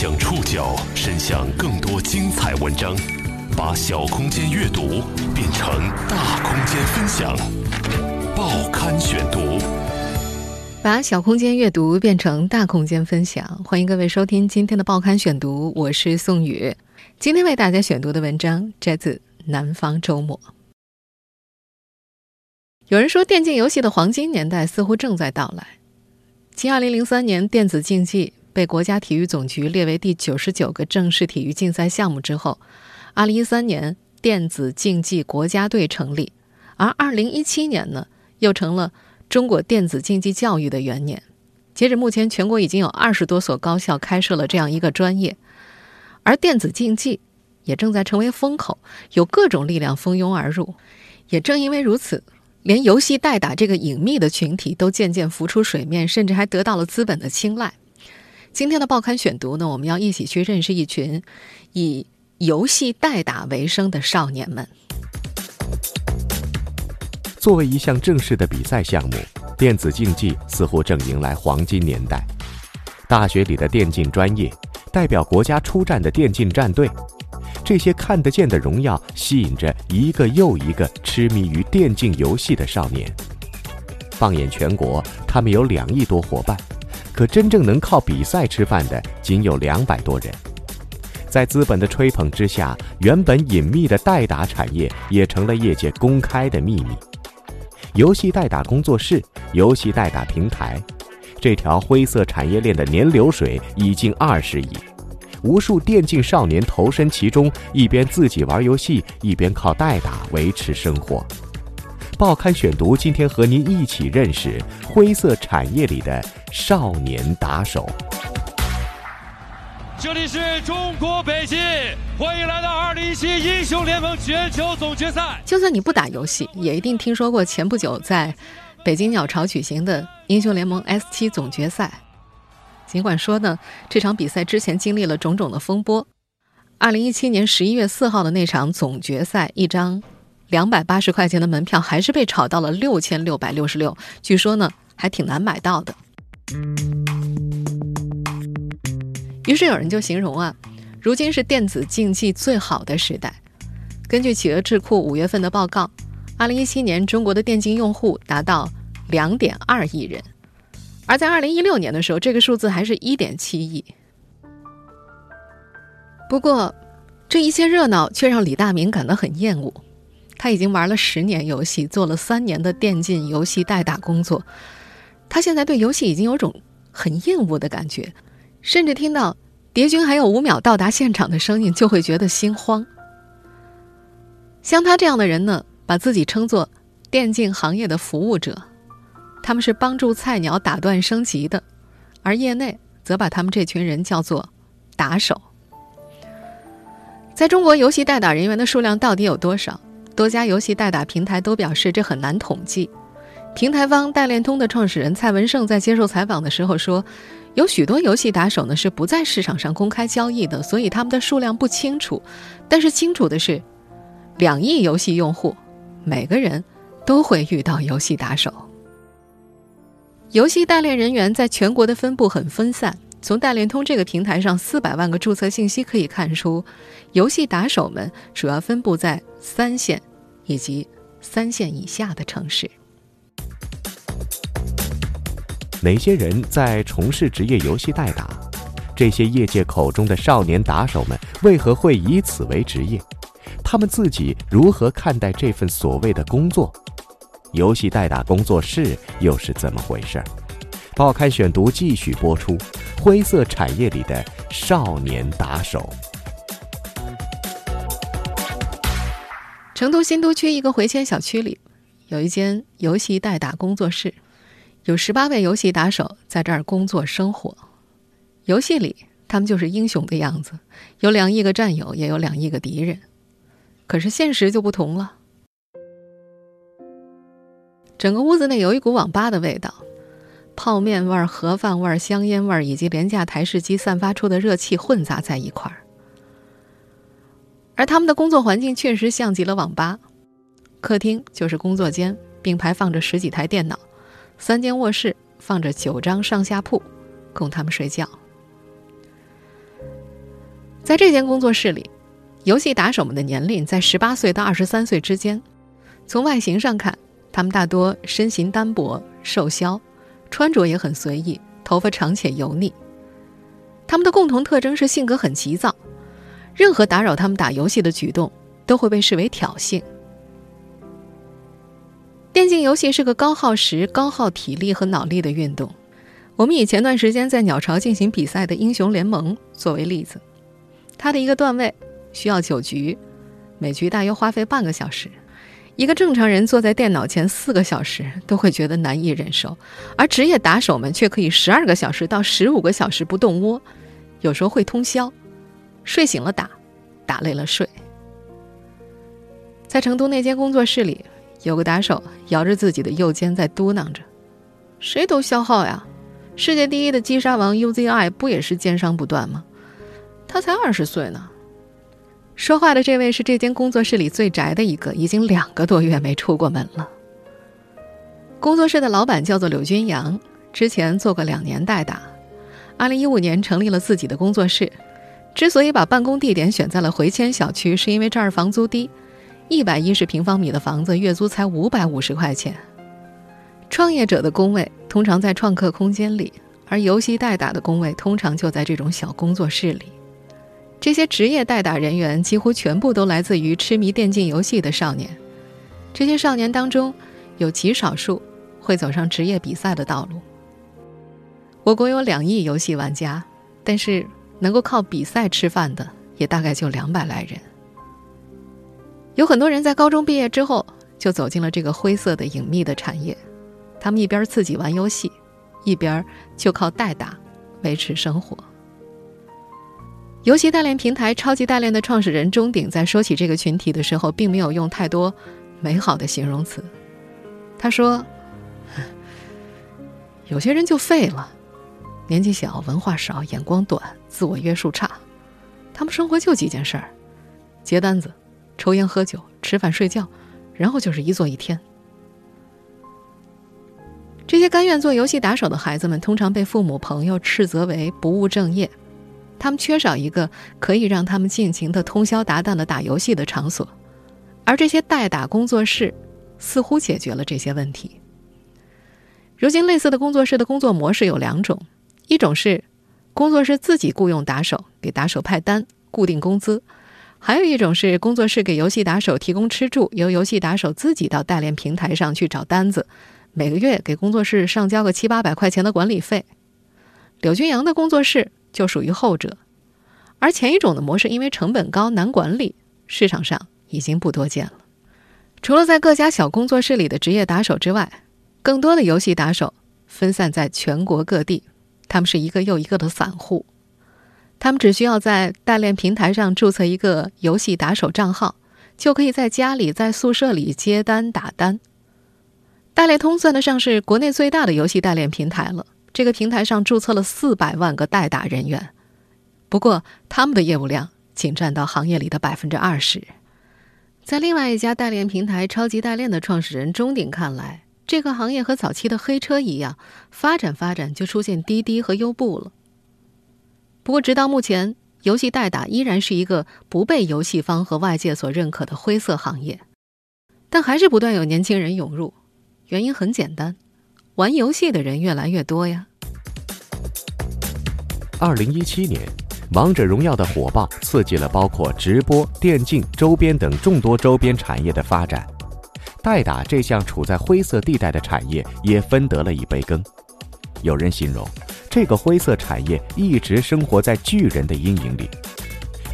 将触角伸向更多精彩文章，把小空间阅读变成大空间分享。报刊选读，把小空间阅读变成大空间分享。欢迎各位收听今天的报刊选读，我是宋宇。今天为大家选读的文章摘自《南方周末》。有人说，电竞游戏的黄金年代似乎正在到来。继2003年电子竞技被国家体育总局列为第九十九个正式体育竞赛项目之后，2013年电子竞技国家队成立，而2017年呢？又成了中国电子竞技教育的元年。截止目前，全国已经有二十多所高校开设了这样一个专业，而电子竞技也正在成为风口，有各种力量蜂拥而入。也正因为如此，连游戏代打这个隐秘的群体都渐渐浮出水面，甚至还得到了资本的青睐。今天的报刊选读呢，我们要一起去认识一群以游戏代打为生的少年们。作为一项正式的比赛项目，电子竞技似乎正迎来黄金年代。大学里的电竞专业，代表国家出战的电竞战队，这些看得见的荣耀吸引着一个又一个痴迷于电竞游戏的少年。放眼全国，他们有两亿多伙伴，可真正能靠比赛吃饭的仅有两百多人。在资本的吹捧之下，原本隐秘的代打产业也成了业界公开的秘密。游戏代打工作室、游戏代打平台，这条灰色产业链的年流水已近二十亿，无数电竞少年投身其中，一边自己玩游戏，一边靠代打维持生活。报刊选读今天和您一起认识灰色产业里的少年打手。这里是中国北京，欢迎来到二零一七英雄联盟全球总决赛。就算你不打游戏，也一定听说过前不久在北京鸟巢举行的英雄联盟 S 七总决赛。尽管说呢，这场比赛之前经历了种种的风波。二零一七年十一月四号的那场总决赛，一张两百八十块钱的门票还是被炒到了六千六百六十六，据说呢还挺难买到的。于是有人就形容啊，如今是电子竞技最好的时代。根据企鹅智库五月份的报告，二零一七年中国的电竞用户达到两点二亿人，而在二零一六年的时候，这个数字还是一点七亿。不过，这一切热闹却让李大明感到很厌恶。他已经玩了十年游戏，做了三年的电竞游戏代打工作，他现在对游戏已经有种很厌恶的感觉。甚至听到敌军还有五秒到达现场的声音，就会觉得心慌。像他这样的人呢，把自己称作电竞行业的服务者，他们是帮助菜鸟打断升级的，而业内则把他们这群人叫做打手。在中国，游戏代打人员的数量到底有多少？多家游戏代打平台都表示这很难统计。平台方代练通的创始人蔡文胜在接受采访的时候说。有许多游戏打手呢是不在市场上公开交易的，所以他们的数量不清楚。但是清楚的是，两亿游戏用户，每个人都会遇到游戏打手。游戏代练人员在全国的分布很分散，从代练通这个平台上四百万个注册信息可以看出，游戏打手们主要分布在三线以及三线以下的城市。哪些人在从事职业游戏代打？这些业界口中的少年打手们为何会以此为职业？他们自己如何看待这份所谓的工作？游戏代打工作室又是怎么回事？报刊选读继续播出：灰色产业里的少年打手。成都新都区一个回迁小区里，有一间游戏代打工作室。有十八位游戏打手在这儿工作生活，游戏里他们就是英雄的样子，有两亿个战友，也有两亿个敌人。可是现实就不同了，整个屋子内有一股网吧的味道，泡面味儿、盒饭味儿、香烟味儿以及廉价台式机散发出的热气混杂在一块儿。而他们的工作环境确实像极了网吧，客厅就是工作间，并排放着十几台电脑。三间卧室放着九张上下铺，供他们睡觉。在这间工作室里，游戏打手们的年龄在十八岁到二十三岁之间。从外形上看，他们大多身形单薄、瘦削，穿着也很随意，头发长且油腻。他们的共同特征是性格很急躁，任何打扰他们打游戏的举动都会被视为挑衅。电竞游戏是个高耗时、高耗体力和脑力的运动。我们以前段时间在鸟巢进行比赛的英雄联盟作为例子，它的一个段位需要九局，每局大约花费半个小时。一个正常人坐在电脑前四个小时都会觉得难以忍受，而职业打手们却可以十二个小时到十五个小时不动窝，有时候会通宵，睡醒了打，打累了睡。在成都那间工作室里。有个打手摇着自己的右肩，在嘟囔着：“谁都消耗呀，世界第一的击杀王 UZI 不也是肩伤不断吗？他才二十岁呢。”说话的这位是这间工作室里最宅的一个，已经两个多月没出过门了。工作室的老板叫做柳军阳，之前做过两年代打，二零一五年成立了自己的工作室。之所以把办公地点选在了回迁小区，是因为这儿房租低。一百一十平方米的房子，月租才五百五十块钱。创业者的工位通常在创客空间里，而游戏代打的工位通常就在这种小工作室里。这些职业代打人员几乎全部都来自于痴迷电竞游戏的少年。这些少年当中，有极少数会走上职业比赛的道路。我国有两亿游戏玩家，但是能够靠比赛吃饭的也大概就两百来人。有很多人在高中毕业之后就走进了这个灰色的隐秘的产业，他们一边自己玩游戏，一边就靠代打维持生活。游戏代练平台超级代练的创始人钟鼎在说起这个群体的时候，并没有用太多美好的形容词。他说：“有些人就废了，年纪小，文化少，眼光短，自我约束差，他们生活就几件事儿：接单子。”抽烟、喝酒、吃饭、睡觉，然后就是一坐一天。这些甘愿做游戏打手的孩子们，通常被父母、朋友斥责为不务正业。他们缺少一个可以让他们尽情的通宵达旦的打游戏的场所，而这些代打工作室似乎解决了这些问题。如今，类似的工作室的工作模式有两种：一种是工作室自己雇佣打手，给打手派单，固定工资。还有一种是工作室给游戏打手提供吃住，由游戏打手自己到代练平台上去找单子，每个月给工作室上交个七八百块钱的管理费。柳君阳的工作室就属于后者，而前一种的模式因为成本高难管理，市场上已经不多见了。除了在各家小工作室里的职业打手之外，更多的游戏打手分散在全国各地，他们是一个又一个的散户。他们只需要在代练平台上注册一个游戏打手账号，就可以在家里、在宿舍里接单打单。代练通算得上是国内最大的游戏代练平台了。这个平台上注册了四百万个代打人员，不过他们的业务量仅占到行业里的百分之二十。在另外一家代练平台“超级代练”的创始人钟鼎看来，这个行业和早期的黑车一样，发展发展就出现滴滴和优步了。不过，直到目前，游戏代打依然是一个不被游戏方和外界所认可的灰色行业，但还是不断有年轻人涌入。原因很简单，玩游戏的人越来越多呀。二零一七年，《王者荣耀》的火爆刺激了包括直播、电竞周边等众多周边产业的发展，代打这项处在灰色地带的产业也分得了一杯羹。有人形容。这个灰色产业一直生活在巨人的阴影里。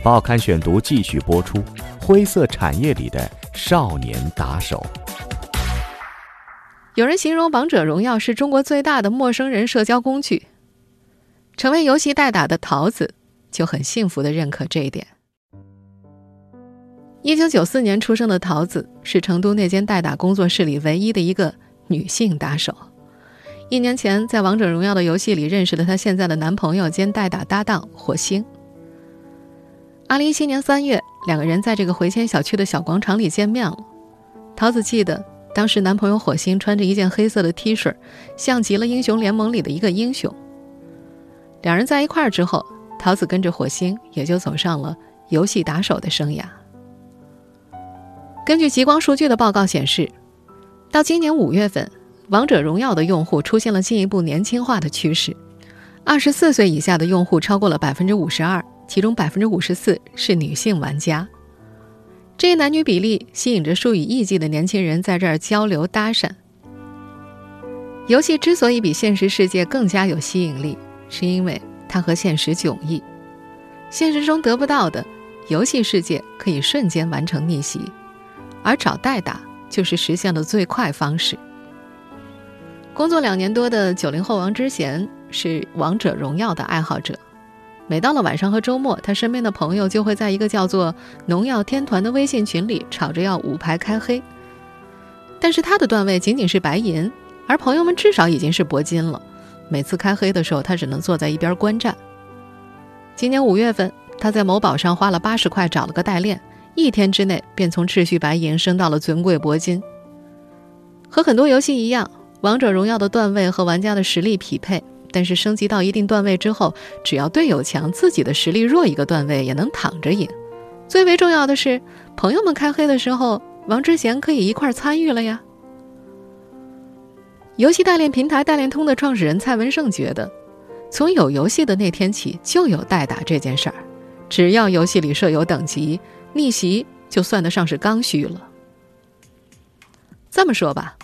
报刊选读继续播出：灰色产业里的少年打手。有人形容《王者荣耀》是中国最大的陌生人社交工具。成为游戏代打的桃子就很幸福的认可这一点。一九九四年出生的桃子是成都那间代打工作室里唯一的一个女性打手。一年前，在《王者荣耀》的游戏里认识了她现在的男朋友兼代打搭档火星。二零一七年三月，两个人在这个回迁小区的小广场里见面了。桃子记得，当时男朋友火星穿着一件黑色的 T 恤，像极了《英雄联盟》里的一个英雄。两人在一块儿之后，桃子跟着火星也就走上了游戏打手的生涯。根据极光数据的报告显示，到今年五月份，王者荣耀的用户出现了进一步年轻化的趋势，二十四岁以下的用户超过了百分之五十二，其中百分之五十四是女性玩家。这一男女比例吸引着数以亿计的年轻人在这儿交流搭讪。游戏之所以比现实世界更加有吸引力，是因为它和现实迥异。现实中得不到的，游戏世界可以瞬间完成逆袭，而找代打就是实现的最快方式。工作两年多的九零后王之贤是王者荣耀的爱好者，每到了晚上和周末，他身边的朋友就会在一个叫做“农药天团”的微信群里吵着要五排开黑。但是他的段位仅仅是白银。而朋友们至少已经是铂金了，每次开黑的时候，他只能坐在一边观战。今年五月份，他在某宝上花了八十块找了个代练，一天之内便从秩序白银升到了尊贵铂金。和很多游戏一样，王者荣耀的段位和玩家的实力匹配，但是升级到一定段位之后，只要队友强，自己的实力弱一个段位也能躺着赢。最为重要的是，朋友们开黑的时候，王之贤可以一块参与了呀。游戏代练平台代练通的创始人蔡文胜觉得，从有游戏的那天起就有代打这件事儿，只要游戏里设有等级，逆袭就算得上是刚需了。这么说吧，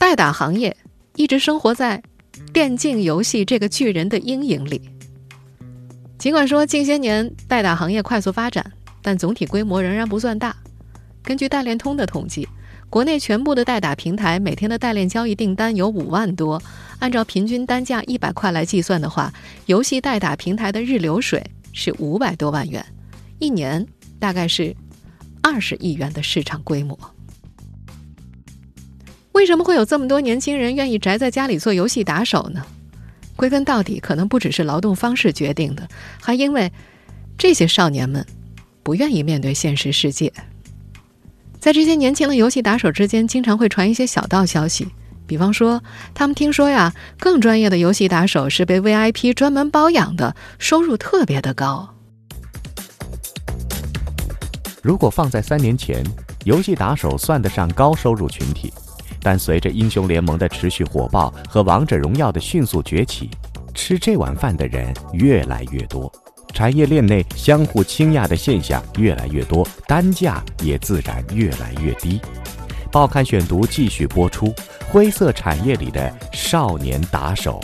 代打行业一直生活在电竞游戏这个巨人的阴影里。尽管说近些年代打行业快速发展，但总体规模仍然不算大。根据代练通的统计。国内全部的代打平台每天的代练交易订单有五万多，按照平均单价一百块来计算的话，游戏代打平台的日流水是五百多万元，一年大概是二十亿元的市场规模。为什么会有这么多年轻人愿意宅在家里做游戏打手呢？归根到底，可能不只是劳动方式决定的，还因为这些少年们不愿意面对现实世界。在这些年轻的游戏打手之间，经常会传一些小道消息，比方说，他们听说呀，更专业的游戏打手是被 VIP 专门包养的，收入特别的高。如果放在三年前，游戏打手算得上高收入群体，但随着英雄联盟的持续火爆和王者荣耀的迅速崛起，吃这碗饭的人越来越多。产业链内相互倾轧的现象越来越多，单价也自然越来越低。报刊选读继续播出：灰色产业里的少年打手。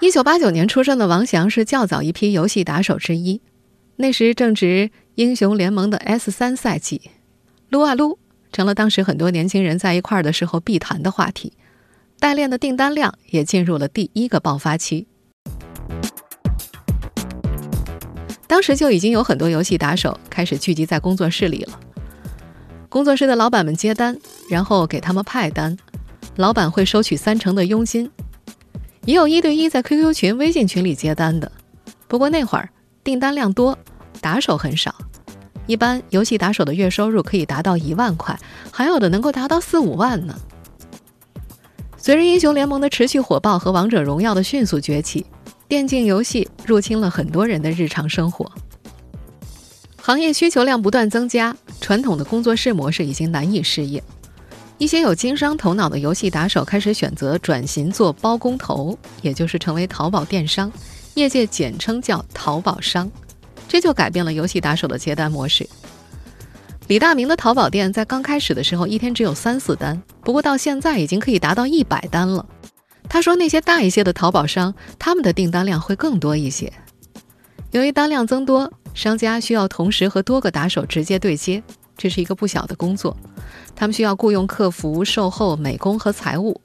一九八九年出生的王翔是较早一批游戏打手之一，那时正值英雄联盟的 S 三赛季，撸啊撸成了当时很多年轻人在一块儿的时候必谈的话题，代练的订单量也进入了第一个爆发期。当时就已经有很多游戏打手开始聚集在工作室里了。工作室的老板们接单，然后给他们派单，老板会收取三成的佣金。也有一对一在 QQ 群、微信群里接单的。不过那会儿订单量多，打手很少。一般游戏打手的月收入可以达到一万块，还有的能够达到四五万呢。随着英雄联盟的持续火爆和王者荣耀的迅速崛起。电竞游戏入侵了很多人的日常生活，行业需求量不断增加，传统的工作室模式已经难以适应。一些有经商头脑的游戏打手开始选择转型做包工头，也就是成为淘宝电商，业界简称叫淘宝商，这就改变了游戏打手的接单模式。李大明的淘宝店在刚开始的时候一天只有三四单，不过到现在已经可以达到一百单了。他说：“那些大一些的淘宝商，他们的订单量会更多一些。由于单量增多，商家需要同时和多个打手直接对接，这是一个不小的工作。他们需要雇佣客服、售后、美工和财务。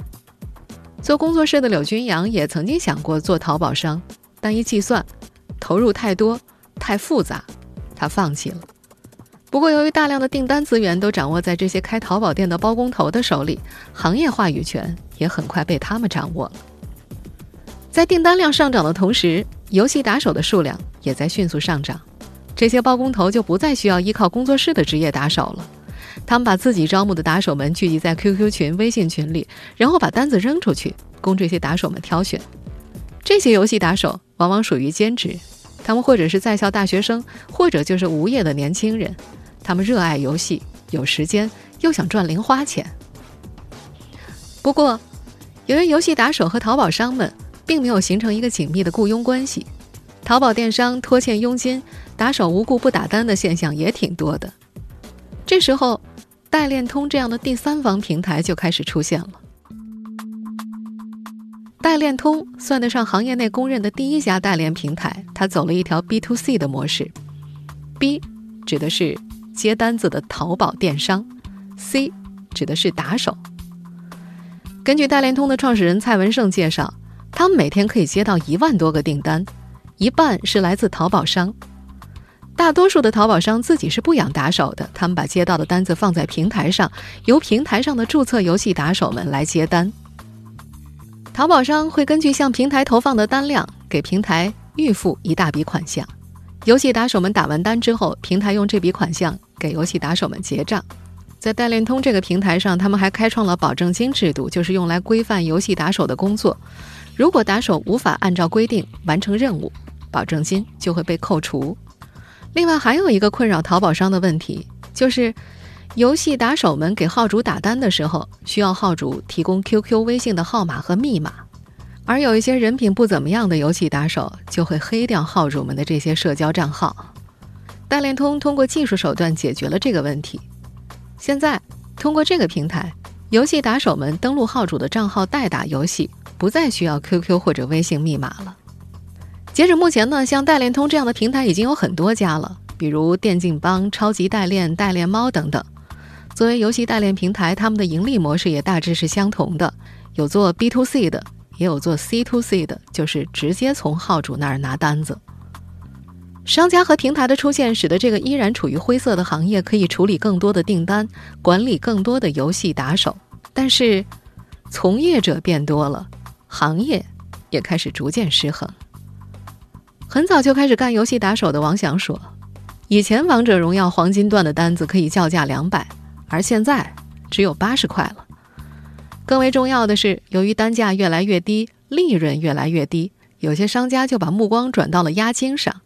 做工作室的柳君阳也曾经想过做淘宝商，但一计算，投入太多、太复杂，他放弃了。不过，由于大量的订单资源都掌握在这些开淘宝店的包工头的手里，行业话语权。”也很快被他们掌握了。在订单量上涨的同时，游戏打手的数量也在迅速上涨。这些包工头就不再需要依靠工作室的职业打手了，他们把自己招募的打手们聚集在 QQ 群、微信群里，然后把单子扔出去，供这些打手们挑选。这些游戏打手往往属于兼职，他们或者是在校大学生，或者就是无业的年轻人。他们热爱游戏，有时间又想赚零花钱。不过，由于游戏打手和淘宝商们并没有形成一个紧密的雇佣关系，淘宝电商拖欠佣金、打手无故不打单的现象也挺多的。这时候，代练通这样的第三方平台就开始出现了。代练通算得上行业内公认的第一家代练平台，它走了一条 B to C 的模式。B 指的是接单子的淘宝电商，C 指的是打手。根据代练通的创始人蔡文胜介绍，他们每天可以接到一万多个订单，一半是来自淘宝商。大多数的淘宝商自己是不养打手的，他们把接到的单子放在平台上，由平台上的注册游戏打手们来接单。淘宝商会根据向平台投放的单量，给平台预付一大笔款项。游戏打手们打完单之后，平台用这笔款项给游戏打手们结账。在代练通这个平台上，他们还开创了保证金制度，就是用来规范游戏打手的工作。如果打手无法按照规定完成任务，保证金就会被扣除。另外，还有一个困扰淘宝商的问题，就是游戏打手们给号主打单的时候，需要号主提供 QQ、微信的号码和密码，而有一些人品不怎么样的游戏打手就会黑掉号主们的这些社交账号。代练通通过技术手段解决了这个问题。现在，通过这个平台，游戏打手们登录号主的账号代打游戏，不再需要 QQ 或者微信密码了。截止目前呢，像代练通这样的平台已经有很多家了，比如电竞帮、超级代练、代练猫等等。作为游戏代练平台，他们的盈利模式也大致是相同的，有做 B to C 的，也有做 C to C 的，就是直接从号主那儿拿单子。商家和平台的出现，使得这个依然处于灰色的行业可以处理更多的订单，管理更多的游戏打手。但是，从业者变多了，行业也开始逐渐失衡。很早就开始干游戏打手的王翔说：“以前王者荣耀黄金段的单子可以叫价两百，而现在只有八十块了。更为重要的是，由于单价越来越低，利润越来越低，有些商家就把目光转到了押金上。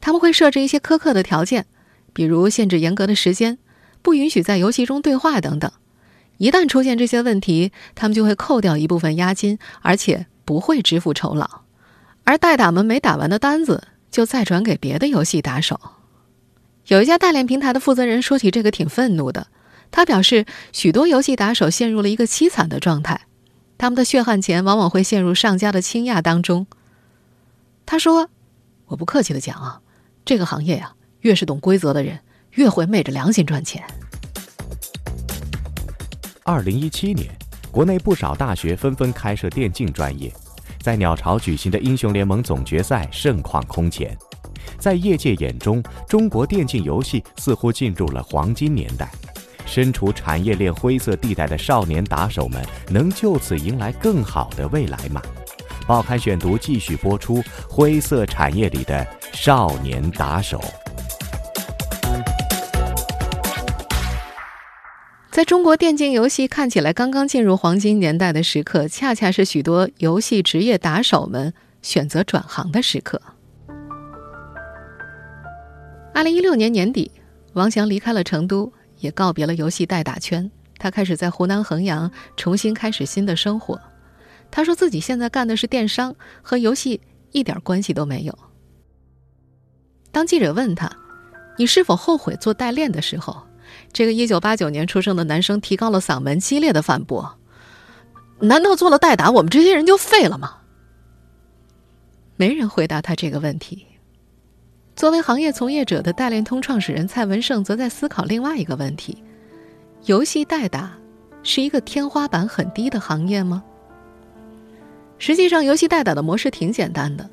他们会设置一些苛刻的条件，比如限制严格的时间，不允许在游戏中对话等等。一旦出现这些问题，他们就会扣掉一部分押金，而且不会支付酬劳。”而代打们没打完的单子，就再转给别的游戏打手。有一家代练平台的负责人说起这个，挺愤怒的。他表示，许多游戏打手陷入了一个凄惨的状态，他们的血汗钱往往会陷入上家的倾轧当中。他说：“我不客气的讲啊，这个行业呀，越是懂规则的人，越会昧着良心赚钱。”二零一七年，国内不少大学纷纷开设电竞专业。在鸟巢举行的英雄联盟总决赛盛况空前，在业界眼中，中国电竞游戏似乎进入了黄金年代。身处产业链灰色地带的少年打手们，能就此迎来更好的未来吗？报刊选读继续播出：灰色产业里的少年打手。在中国电竞游戏看起来刚刚进入黄金年代的时刻，恰恰是许多游戏职业打手们选择转行的时刻。二零一六年年底，王翔离开了成都，也告别了游戏代打圈。他开始在湖南衡阳重新开始新的生活。他说自己现在干的是电商，和游戏一点关系都没有。当记者问他：“你是否后悔做代练的时候？”这个一九八九年出生的男生提高了嗓门，激烈的反驳：“难道做了代打，我们这些人就废了吗？”没人回答他这个问题。作为行业从业者的代练通创始人蔡文胜，则在思考另外一个问题：游戏代打是一个天花板很低的行业吗？实际上，游戏代打的模式挺简单的，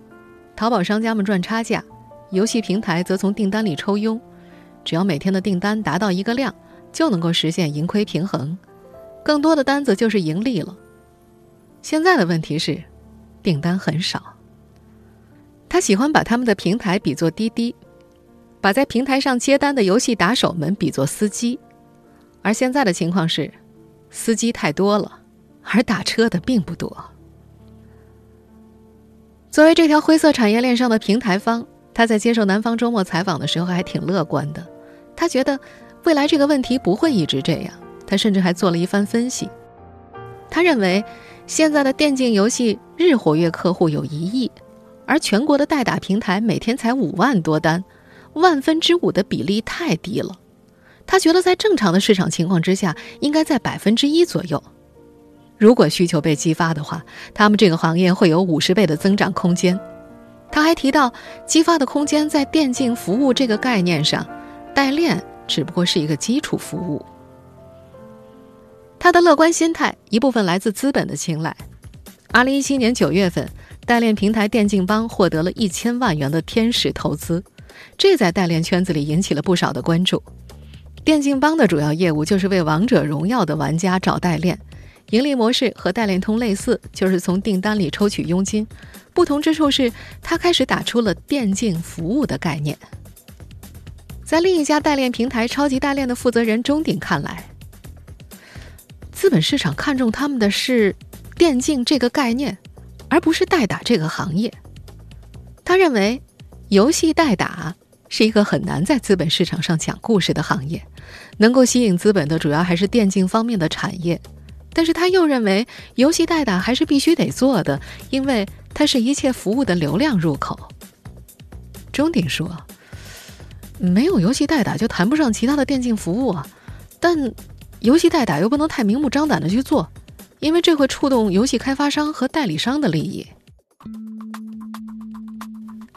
淘宝商家们赚差价，游戏平台则从订单里抽佣。只要每天的订单达到一个量，就能够实现盈亏平衡，更多的单子就是盈利了。现在的问题是，订单很少。他喜欢把他们的平台比作滴滴，把在平台上接单的游戏打手们比作司机，而现在的情况是，司机太多了，而打车的并不多。作为这条灰色产业链上的平台方，他在接受南方周末采访的时候还挺乐观的。他觉得未来这个问题不会一直这样。他甚至还做了一番分析。他认为，现在的电竞游戏日活跃客户有一亿，而全国的代打平台每天才五万多单，万分之五的比例太低了。他觉得，在正常的市场情况之下，应该在百分之一左右。如果需求被激发的话，他们这个行业会有五十倍的增长空间。他还提到，激发的空间在电竞服务这个概念上，代练只不过是一个基础服务。他的乐观心态一部分来自资本的青睐。二零一七年九月份，代练平台电竞帮获得了一千万元的天使投资，这在代练圈子里引起了不少的关注。电竞帮的主要业务就是为王者荣耀的玩家找代练。盈利模式和代练通类似，就是从订单里抽取佣金。不同之处是，他开始打出了电竞服务的概念。在另一家代练平台超级代练的负责人钟鼎看来，资本市场看重他们的是电竞这个概念，而不是代打这个行业。他认为，游戏代打是一个很难在资本市场上讲故事的行业，能够吸引资本的主要还是电竞方面的产业。但是他又认为，游戏代打还是必须得做的，因为它是一切服务的流量入口。钟鼎说：“没有游戏代打，就谈不上其他的电竞服务啊。但游戏代打又不能太明目张胆的去做，因为这会触动游戏开发商和代理商的利益。”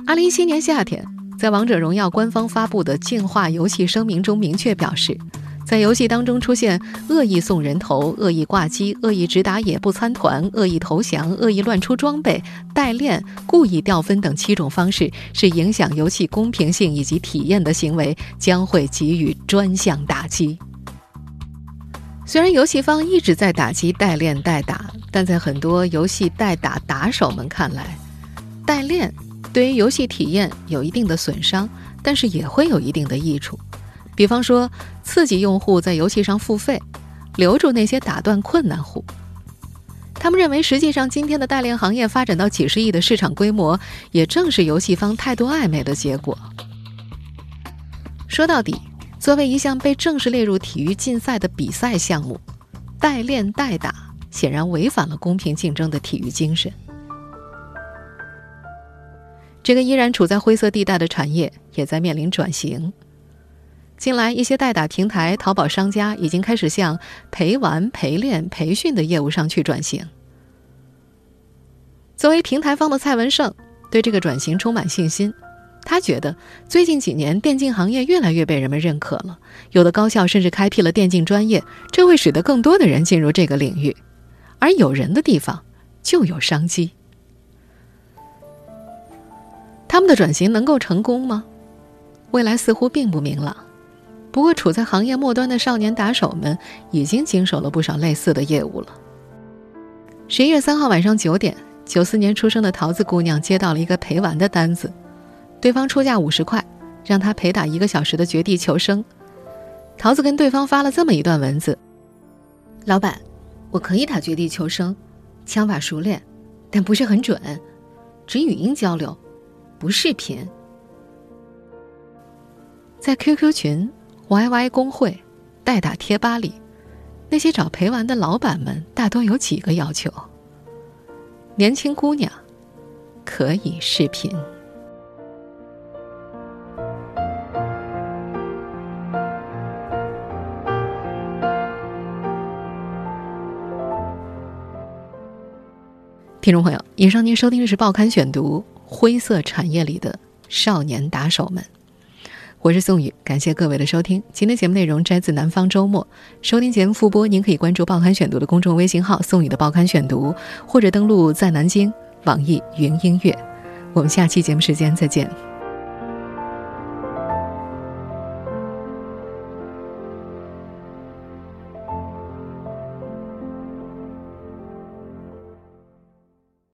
二零一七年夏天，在《王者荣耀》官方发布的净化游戏声明中明确表示。在游戏当中出现恶意送人头、恶意挂机、恶意直打野不参团、恶意投降、恶意乱出装备、代练、故意掉分等七种方式，是影响游戏公平性以及体验的行为，将会给予专项打击。虽然游戏方一直在打击代练代打，但在很多游戏代打打手们看来，代练对于游戏体验有一定的损伤，但是也会有一定的益处。比方说，刺激用户在游戏上付费，留住那些打断困难户。他们认为，实际上今天的代练行业发展到几十亿的市场规模，也正是游戏方态度暧昧的结果。说到底，作为一项被正式列入体育竞赛的比赛项目，代练代打显然违反了公平竞争的体育精神。这个依然处在灰色地带的产业，也在面临转型。近来，一些代打平台、淘宝商家已经开始向陪玩、陪练、培训的业务上去转型。作为平台方的蔡文胜对这个转型充满信心，他觉得最近几年电竞行业越来越被人们认可了，有的高校甚至开辟了电竞专业，这会使得更多的人进入这个领域，而有人的地方就有商机。他们的转型能够成功吗？未来似乎并不明朗。不过，处在行业末端的少年打手们已经经手了不少类似的业务了。十一月三号晚上九点，九四年出生的桃子姑娘接到了一个陪玩的单子，对方出价五十块，让他陪打一个小时的绝地求生。桃子跟对方发了这么一段文字：“老板，我可以打绝地求生，枪法熟练，但不是很准，只语音交流，不视频。”在 QQ 群。YY 公会、代打贴吧里，那些找陪玩的老板们大多有几个要求：年轻姑娘可以视频。听众朋友，以上您收听的是《报刊选读》，灰色产业里的少年打手们。我是宋宇，感谢各位的收听。今天节目内容摘自《南方周末》，收听节目复播，您可以关注《报刊选读》的公众微信号“宋宇的报刊选读”，或者登录在南京网易云音乐。我们下期节目时间再见。